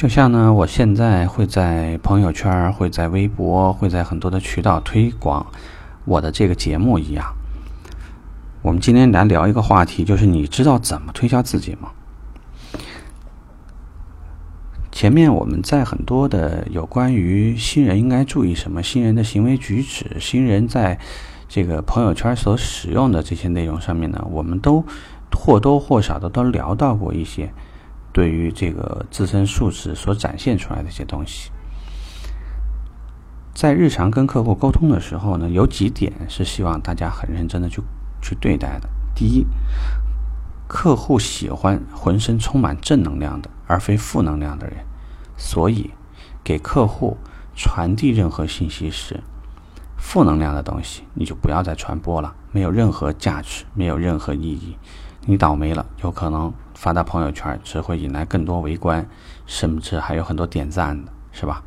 就像呢，我现在会在朋友圈、会在微博、会在很多的渠道推广我的这个节目一样。我们今天来聊一个话题，就是你知道怎么推销自己吗？前面我们在很多的有关于新人应该注意什么、新人的行为举止、新人在这个朋友圈所使用的这些内容上面呢，我们都或多或少的都聊到过一些。对于这个自身素质所展现出来的一些东西，在日常跟客户沟通的时候呢，有几点是希望大家很认真的去去对待的。第一，客户喜欢浑身充满正能量的，而非负能量的人。所以，给客户传递任何信息时，负能量的东西你就不要再传播了，没有任何价值，没有任何意义。你倒霉了，有可能发到朋友圈，只会引来更多围观，甚至还有很多点赞的，是吧？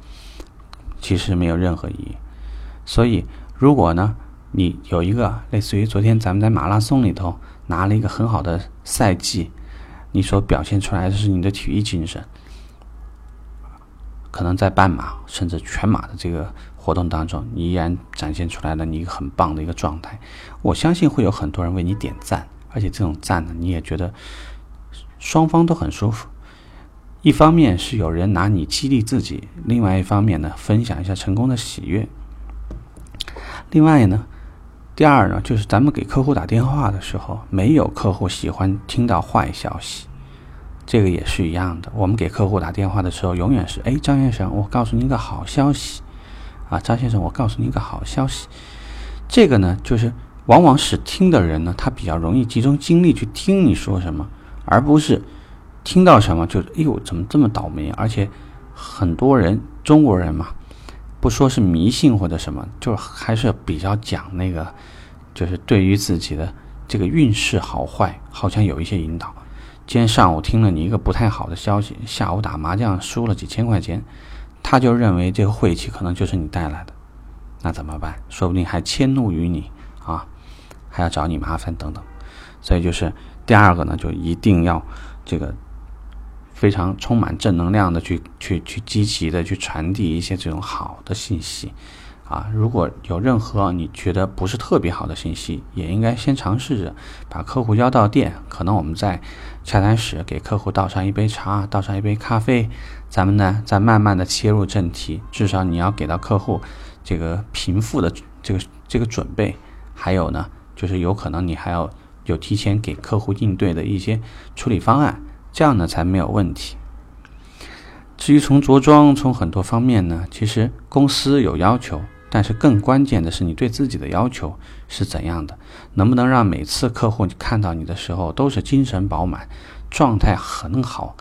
其实没有任何意义。所以，如果呢，你有一个类似于昨天咱们在马拉松里头拿了一个很好的赛季，你所表现出来的是你的体育精神，可能在半马甚至全马的这个活动当中，你依然展现出来了你一个很棒的一个状态，我相信会有很多人为你点赞。而且这种赞呢，你也觉得双方都很舒服。一方面是有人拿你激励自己，另外一方面呢，分享一下成功的喜悦。另外呢，第二呢，就是咱们给客户打电话的时候，没有客户喜欢听到坏消息，这个也是一样的。我们给客户打电话的时候，永远是：哎，张先生，我告诉你一个好消息啊，张先生，我告诉你一个好消息。这个呢，就是。往往使听的人呢，他比较容易集中精力去听你说什么，而不是听到什么就哎呦怎么这么倒霉？而且很多人中国人嘛，不说是迷信或者什么，就还是比较讲那个，就是对于自己的这个运势好坏，好像有一些引导。今天上午听了你一个不太好的消息，下午打麻将输了几千块钱，他就认为这个晦气可能就是你带来的，那怎么办？说不定还迁怒于你啊。还要找你麻烦等等，所以就是第二个呢，就一定要这个非常充满正能量的去去去积极的去传递一些这种好的信息啊。如果有任何你觉得不是特别好的信息，也应该先尝试着把客户邀到店，可能我们在洽谈室给客户倒上一杯茶，倒上一杯咖啡，咱们呢再慢慢的切入正题。至少你要给到客户这个平复的这个这个准备，还有呢。就是有可能你还要有提前给客户应对的一些处理方案，这样呢才没有问题。至于从着装，从很多方面呢，其实公司有要求，但是更关键的是你对自己的要求是怎样的，能不能让每次客户看到你的时候都是精神饱满，状态很好，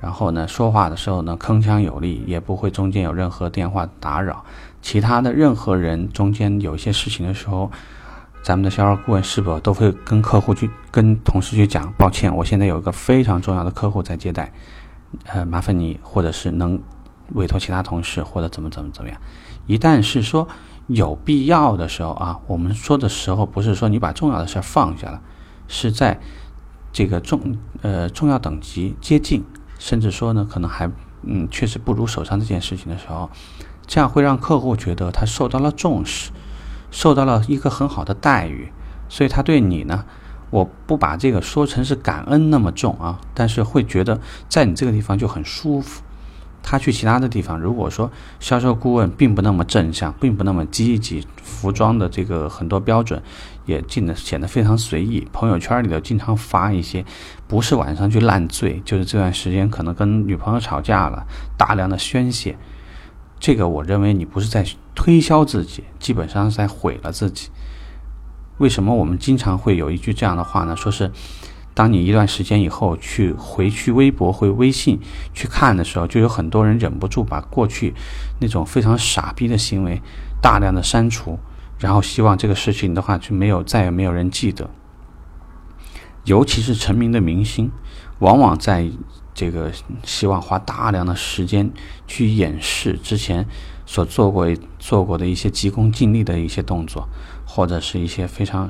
然后呢说话的时候呢铿锵有力，也不会中间有任何电话打扰，其他的任何人中间有一些事情的时候。咱们的销售顾问是否都会跟客户去、跟同事去讲？抱歉，我现在有一个非常重要的客户在接待，呃，麻烦你，或者是能委托其他同事，或者怎么怎么怎么样。一旦是说有必要的时候啊，我们说的时候不是说你把重要的事儿放下了，是在这个重呃重要等级接近，甚至说呢可能还嗯确实不如手上这件事情的时候，这样会让客户觉得他受到了重视。受到了一个很好的待遇，所以他对你呢，我不把这个说成是感恩那么重啊，但是会觉得在你这个地方就很舒服。他去其他的地方，如果说销售顾问并不那么正向，并不那么积极，服装的这个很多标准也进的显得非常随意，朋友圈里头经常发一些，不是晚上去烂醉，就是这段时间可能跟女朋友吵架了，大量的宣泄。这个我认为你不是在推销自己，基本上是在毁了自己。为什么我们经常会有一句这样的话呢？说是，当你一段时间以后去回去微博、回微信去看的时候，就有很多人忍不住把过去那种非常傻逼的行为大量的删除，然后希望这个事情的话就没有再也没有人记得。尤其是成名的明星，往往在。这个希望花大量的时间去掩饰之前所做过做过的一些急功近利的一些动作，或者是一些非常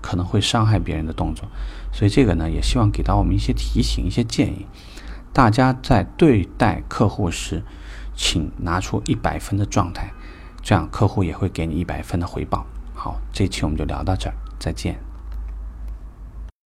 可能会伤害别人的动作，所以这个呢，也希望给到我们一些提醒、一些建议。大家在对待客户时，请拿出一百分的状态，这样客户也会给你一百分的回报。好，这期我们就聊到这儿，再见。